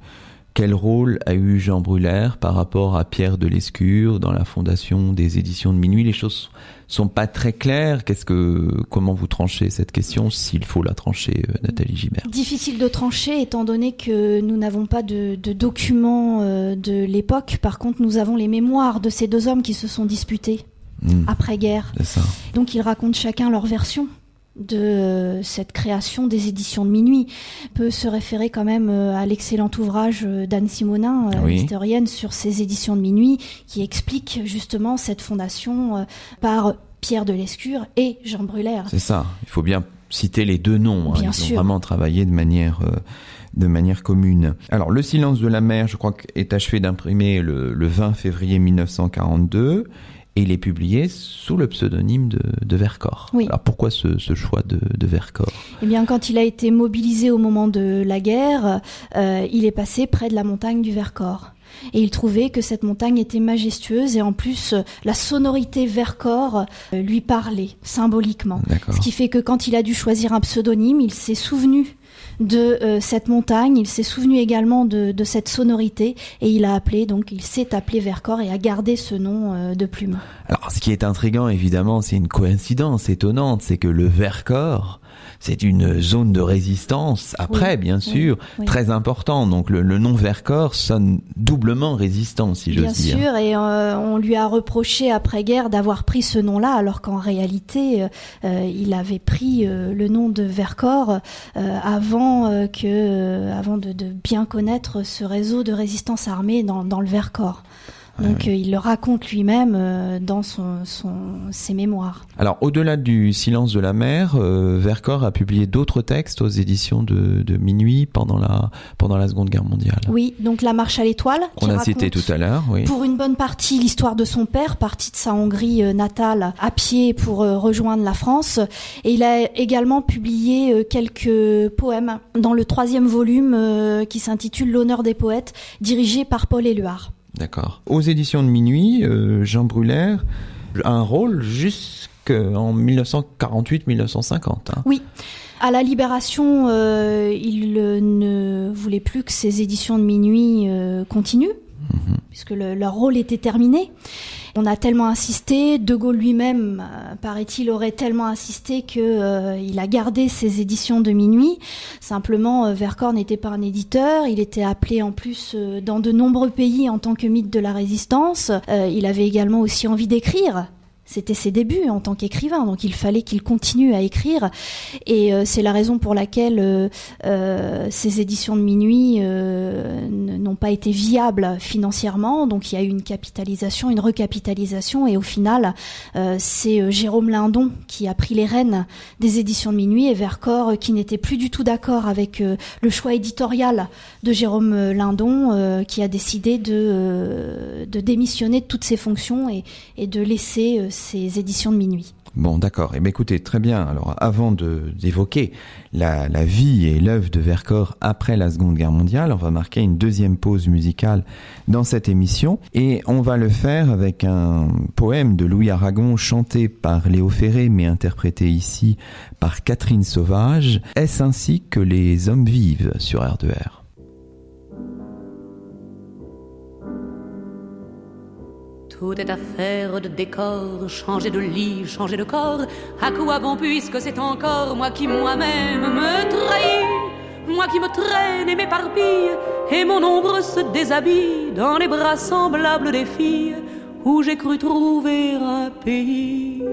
quel rôle a eu Jean Brulaire par rapport à Pierre de Lescure dans la fondation des éditions de Minuit. Les choses sont pas très claires. Qu'est-ce que, comment vous tranchez cette question, s'il faut la trancher, euh, Nathalie Gibert? Difficile de trancher, étant donné que nous n'avons pas de, de documents de l'époque. Par contre, nous avons les mémoires de ces deux hommes qui se sont disputés Hmm. après-guerre. Donc ils racontent chacun leur version de euh, cette création des éditions de minuit peut se référer quand même euh, à l'excellent ouvrage euh, d'Anne Simonin, historienne, sur ces éditions de minuit, qui explique justement cette fondation par Pierre de Lescure et Jean Brulaire. C'est ça, il faut bien citer les deux noms. Hein. Bien Ils ont vraiment travaillé de manière de manière commune. Alors, Le silence de la mer, je crois, est achevé d'imprimer le, le 20 février 1942 et il est publié sous le pseudonyme de, de Vercors. Alors pourquoi ce, ce choix de, de, Vercors? Eh bien, quand il a été mobilisé au moment de la guerre, euh, il est passé près de la montagne du Vercors. Et il trouvait que cette montagne était majestueuse et en plus la sonorité Vercors euh, lui parlait symboliquement. Ce qui fait que quand il a dû choisir un pseudonyme, il s'est souvenu de euh, cette montagne. Il s'est souvenu également de, de, cette sonorité et il a appelé, donc il s'est appelé Vercors et a gardé ce nom euh, de plume. Alors, ce qui est intrigant, évidemment, c'est une coïncidence étonnante, c'est que le Vercors c'est une zone de résistance après, bien sûr, très important. Donc le, nom Vercors sonne doublement résistant, si je dire. Bien sûr, et euh, on lui a reproché après-guerre d'avoir pris ce nom-là, alors qu'en réalité, euh, euh, il avait pris le nom de Vercors avant que, avant de, bien connaître ce réseau de résistance armée dans, dans le Vercors. Donc euh, il le raconte lui-même euh, dans son, son, ses mémoires. Alors au-delà du silence de la mer, euh, Vercors a publié d'autres textes aux éditions de, de, Minuit pendant la, pendant la Seconde Guerre mondiale. Oui, donc La Marche à l'étoile. Qu'on a cité tout à l'heure, oui. Pour une bonne partie, l'histoire de son père, parti de sa Hongrie natale à pied pour rejoindre la France. Et il a également publié quelques poèmes dans le troisième volume qui s'intitule L'honneur des poètes, dirigé par Paul Éluard. D'accord. Aux éditions de minuit, euh, Jean Brulaire a un rôle jusqu'en 1948-1950. Hein. Oui. À la Libération, euh, il ne voulait plus que ces éditions de minuit euh, continuent, mhm. puisque leur rôle était terminé. On a tellement insisté, De Gaulle lui-même, euh, paraît-il, aurait tellement insisté que euh, a gardé ses éditions de minuit. Simplement, euh, Vercors n'était pas un éditeur, il était appelé en plus dans de nombreux pays en tant que mythe de la résistance. il avait également aussi envie d'écrire c'était ses débuts en tant qu'écrivain, donc il fallait qu'il continue à écrire. Et euh, c'est la raison pour laquelle euh, euh ces éditions de minuit n'ont pas été viables financièrement. Donc il y a eu une capitalisation, une recapitalisation, et au final, c'est Jérôme Lindon qui a pris les rênes des éditions de minuit et Vercors qui n'était plus du tout d'accord avec le choix éditorial de Jérôme Lindon, qui a décidé de, de démissionner de toutes ses fonctions et, et de laisser ces éditions de minuit. Bon, d'accord. Eh écoutez, très bien. Alors, avant d'évoquer la, la, vie et l'œuvre de Vercors après la Seconde Guerre mondiale, on va marquer une deuxième pause musicale dans cette émission. Et on va le faire avec un poème de Louis Aragon chanté par Léo Ferré, mais interprété ici par Catherine Sauvage. Est-ce ainsi que les hommes vivent sur R2R Tout est affaire de décor, changer de lit, changer de corps. À quoi bon puisque c'est encore moi qui moi-même me trahis, moi qui me traîne et m'éparpille, et mon ombre se déshabille dans les bras semblables des filles où j'ai cru trouver un pays.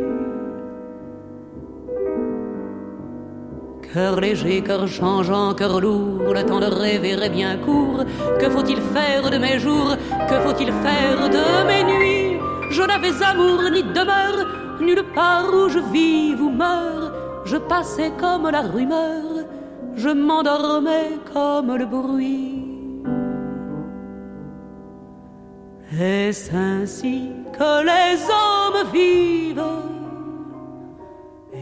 Cœur léger, cœur changeant, cœur lourd, le temps de rêver est bien court. Que faut-il faire de mes jours? Que faut-il faire de mes nuits? Je n'avais amour ni demeure, nulle part où je vis ou meurs. Je passais comme la rumeur, je m'endormais comme le bruit. Est-ce ainsi que les hommes vivent?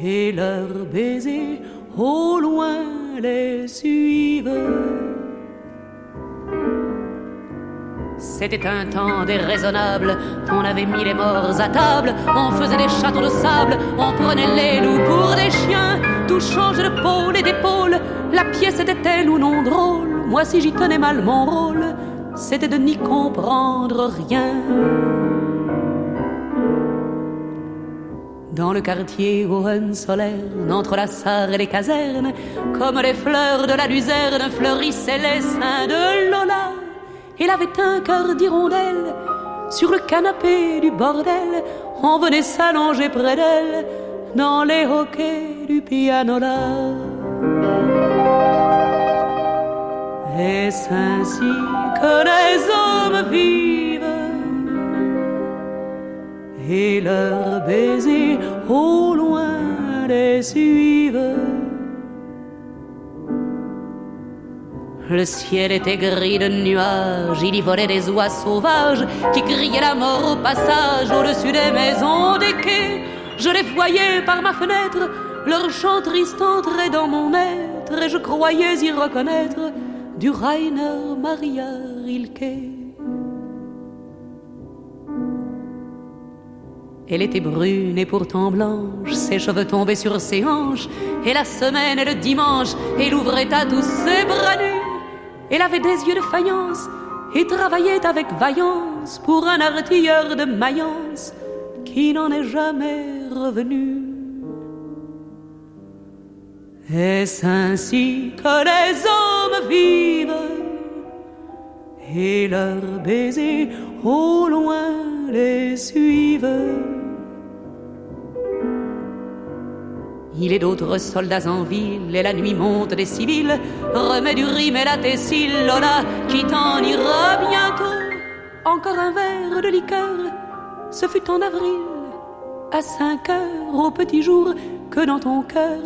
Et leurs baisers au loin les suivent. C'était un temps déraisonnable, on avait mis les morts à table, on faisait des châteaux de sable, on prenait les loups pour des chiens, tout changeait de pôle et d'épaule, la pièce était-elle ou non drôle, moi si j'y tenais mal mon rôle, c'était de n'y comprendre rien. Dans le quartier Hohenzollern, entre la Sarre et les casernes, comme les fleurs de la luzerne, fleurissaient les seins de Lola. Il avait un cœur d'hirondelle. Sur le canapé du bordel, on venait s'allonger près d'elle dans les hoquets du pianola. Est-ce ainsi que les hommes vivent? Et leurs baisers au loin les suivent. Le ciel était gris de nuages, il y volait des oies sauvages qui criaient la mort au passage au-dessus des maisons des quais. Je les voyais par ma fenêtre, leur chant triste entrait dans mon être et je croyais y reconnaître du Rainer Maria Rilke. Elle était brune et pourtant blanche, ses cheveux tombaient sur ses hanches, et la semaine et le dimanche, elle ouvrait à tous ses bras nus. Elle avait des yeux de faïence et travaillait avec vaillance pour un artilleur de Mayence qui n'en est jamais revenu. Est-ce ainsi que les hommes vivent? Et leurs baisers au loin les suivent? Il est d'autres soldats en ville, et la nuit monte des civils. Remets du rime et la tessile, Lola, qui t'en ira bientôt. Encore un verre de liqueur, ce fut en avril, à cinq heures au petit jour, que dans ton cœur,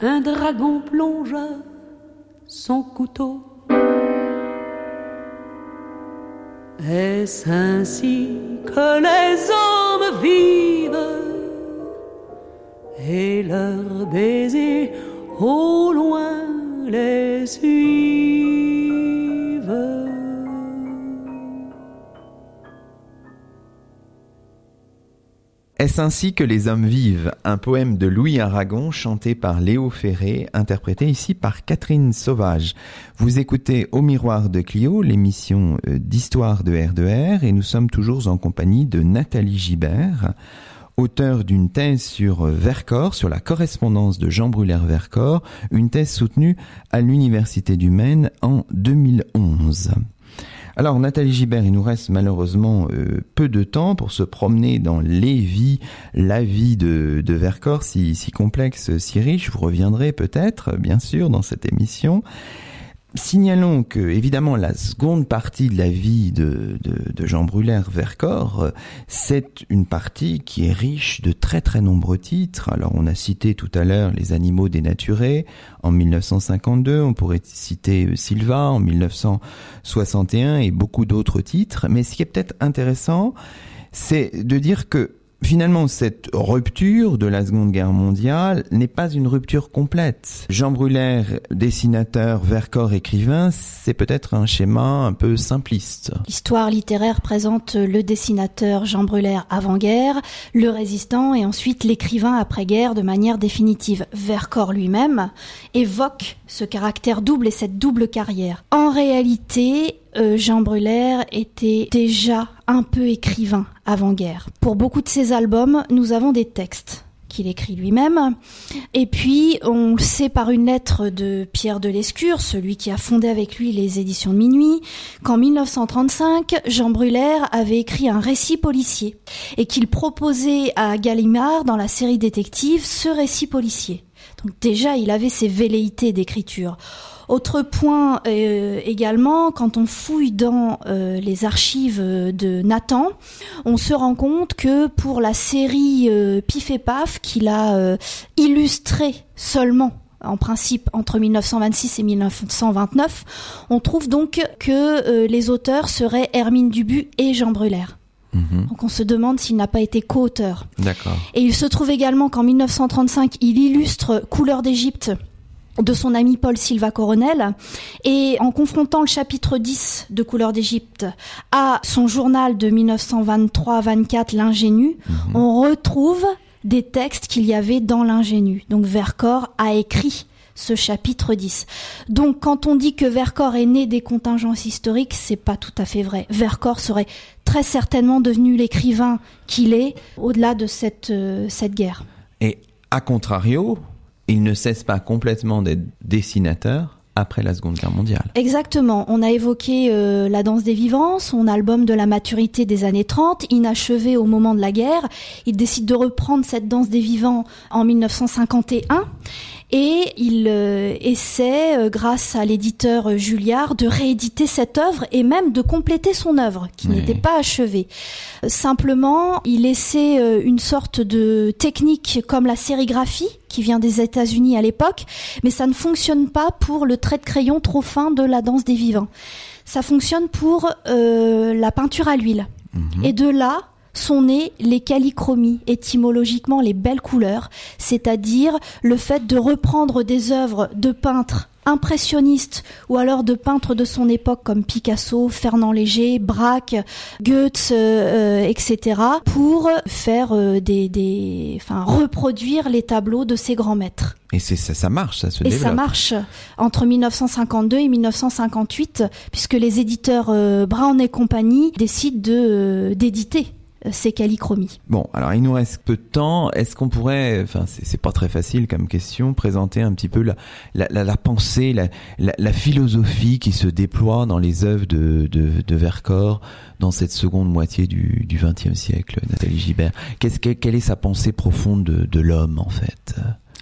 un dragon plongea son couteau. Est-ce ainsi que les hommes vivent? Et leurs baisers au loin les suivent. Est-ce ainsi que les hommes vivent? Un poème de Louis Aragon chanté par Léo Ferré, interprété ici par Catherine Sauvage. Vous écoutez Au miroir de Clio, l'émission euh, d'histoire de R2R, et nous sommes toujours en compagnie de Nathalie Gibert auteur d'une thèse sur Vercors, sur la correspondance de Jean Brûlère-Vercors, une thèse soutenue à l'Université du Maine en 2011. Alors Nathalie Gibert, il nous reste malheureusement euh, peu de temps pour se promener dans les vies, la vie de, Vercors, si complexe, si riche. Vous reviendrez peut-être, bien sûr, dans cette émission. Signalons que, évidemment, la seconde partie de la vie de, de, Jean Brûlère Vercors, c'est une partie qui est riche de très très nombreux titres. Alors, on a cité tout à l'heure Les animaux dénaturés en 1952, on pourrait citer Silva en 1961 et beaucoup d'autres titres. Mais ce qui est peut-être intéressant, c'est de dire que Finalement, cette rupture de la Seconde Guerre mondiale n'est pas une rupture complète. Jean Brulaire, dessinateur, Vercors, écrivain, c'est peut-être un schéma un peu simpliste. L'histoire littéraire présente le dessinateur Jean Brulaire avant-guerre, le résistant et ensuite l'écrivain après-guerre de manière définitive. Vercors lui-même évoque ce caractère double et cette double carrière. En réalité, euh, Jean Brulaire était déjà un peu écrivain avant-guerre. Pour beaucoup de ses albums, nous avons des textes qu'il écrit lui-même. Et puis, on le sait par une lettre de Pierre de Lescure, celui qui a fondé avec lui les éditions de Minuit, qu'en 1935, Jean Brulaire avait écrit un récit policier et qu'il proposait à Gallimard, dans la série détective, ce récit policier. Donc déjà, il avait ses velléités d'écriture. Autre point euh, également, quand on fouille dans euh, les archives de Nathan, on se rend compte que pour la série euh, Pif et Paf, qu'il a illustré seulement en principe entre 1926 et 1929, on trouve donc que les auteurs seraient Hermine Dubu et Jean Brulaire. Mhm. Donc on se demande s'il n'a pas été co-auteur. D'accord. Et il se trouve également qu'en 1935, il illustre Couleur d'Égypte de son ami Paul Silva Coronel et en confrontant le chapitre 10 de Couleur d'Égypte à son journal de 1923-24 L'ingénu, mhm. on retrouve des textes qu'il y avait dans l'ingénu. Donc Vercors a écrit ce chapitre 10. Donc quand on dit que Vercors est né des contingences historiques, c'est pas tout à fait vrai. Vercors serait très certainement devenu l'écrivain qu'il est au-delà de cette, euh, cette guerre. Et à contrario, il ne cesse pas complètement d'être dessinateur après la Seconde Guerre mondiale. Exactement. On a évoqué euh, La danse des vivants, son album de la maturité des années 30, inachevé au moment de la guerre. Il décide de reprendre cette danse des vivants en 1951 et il euh, essaie, euh, grâce à l'éditeur Julliard, de rééditer cette œuvre et même de compléter son œuvre, qui n'était pas achevée. Simplement, il essaie euh, une sorte de technique comme la sérigraphie, qui vient des États-Unis à l'époque, mais ça ne fonctionne pas pour le trait de crayon trop fin de la danse des vivants. Ça fonctionne pour la peinture à l'huile. Mhm. Et de là, sont nées les calichromies, étymologiquement les belles couleurs, c'est-à-dire le fait de reprendre des œuvres de peintres impressionnistes ou alors de peintres de son époque comme Picasso, Fernand Léger, Braque, Goethe, euh, euh, etc. pour faire euh, des, des, enfin reproduire les tableaux de ces grands maîtres. Et c'est ça, ça marche, ça se et ça marche entre 1952 et 1958 puisque les éditeurs Brown et compagnie décident de d'éditer ces calichromies. Bon, alors il nous reste peu de temps. Est-ce qu'on pourrait, enfin c'est pas très facile comme question, présenter un petit peu la, la, la, pensée, la, la, philosophie qui se déploie dans les œuvres de, de, de Vercors dans cette seconde moitié du XXe siècle, Nathalie Gibert Qu'est-ce que, Quelle est sa pensée profonde de, de l'homme en fait?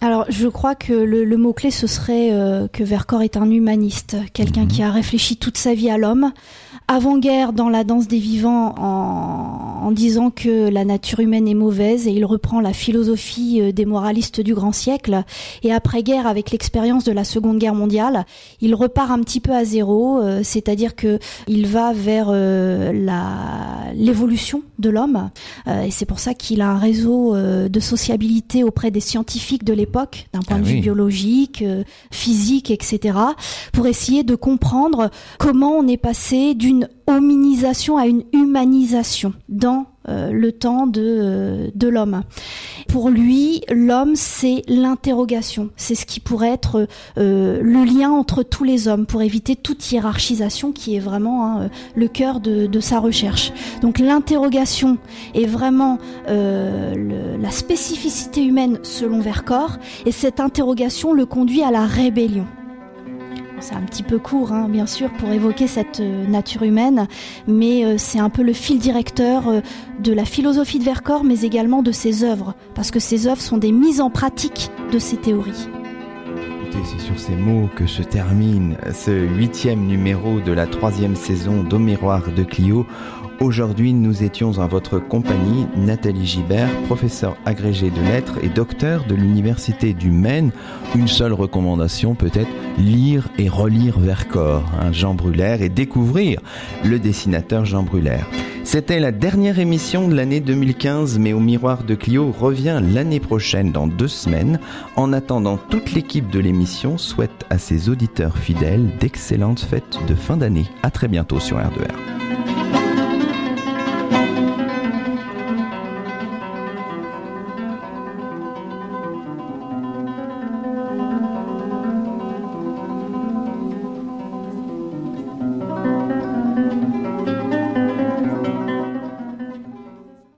Alors, je crois que le, le mot-clé, ce serait euh, que Vercors est un humaniste, quelqu'un mhm. qui a réfléchi toute sa vie à l'homme, avant-guerre dans la danse des vivants en, disant que la nature humaine est mauvaise et il reprend la philosophie euh, des moralistes du grand siècle et après-guerre avec l'expérience de la Seconde Guerre mondiale, il repart un petit peu à zéro, euh, c'est-à-dire que il va vers euh, la l'évolution de l'homme et c'est pour ça qu'il a un réseau de sociabilité auprès des scientifiques de l'époque d'un point ah de vue biologique, physique, etc. pour essayer de comprendre comment on est passé d'une une hominisation à une humanisation dans euh, le temps de, euh, de l'homme. Pour lui, l'homme, c'est l'interrogation. C'est ce qui pourrait être euh, le lien entre tous les hommes pour éviter toute hiérarchisation qui est vraiment hein, le cœur de, de, sa recherche. Donc l'interrogation est vraiment la spécificité humaine selon Vercors et cette interrogation le conduit à la rébellion c'est un petit peu court, hein, bien sûr, pour évoquer cette euh, nature humaine, mais euh, c'est un peu le fil directeur euh, de la philosophie de Vercors, mais également de ses œuvres, parce que ses œuvres sont des mises en pratique de ses théories. C'est sur ces mots que se termine ce huitième numéro de la troisième saison d'Au Miroir de Clio. Aujourd'hui, nous étions en votre compagnie, Nathalie Gibert, professeure agrégée de lettres et docteur de l'Université du Maine. Une seule recommandation peut-être, lire et relire Vercors, hein, Jean Brulaire, et découvrir le dessinateur Jean Brulaire. C'était la dernière émission de l'année 2015, mais au miroir de Clio revient l'année prochaine dans deux semaines. En attendant, toute l'équipe de l'émission souhaite à ses auditeurs fidèles d'excellentes fêtes de fin d'année. À très bientôt sur R2R.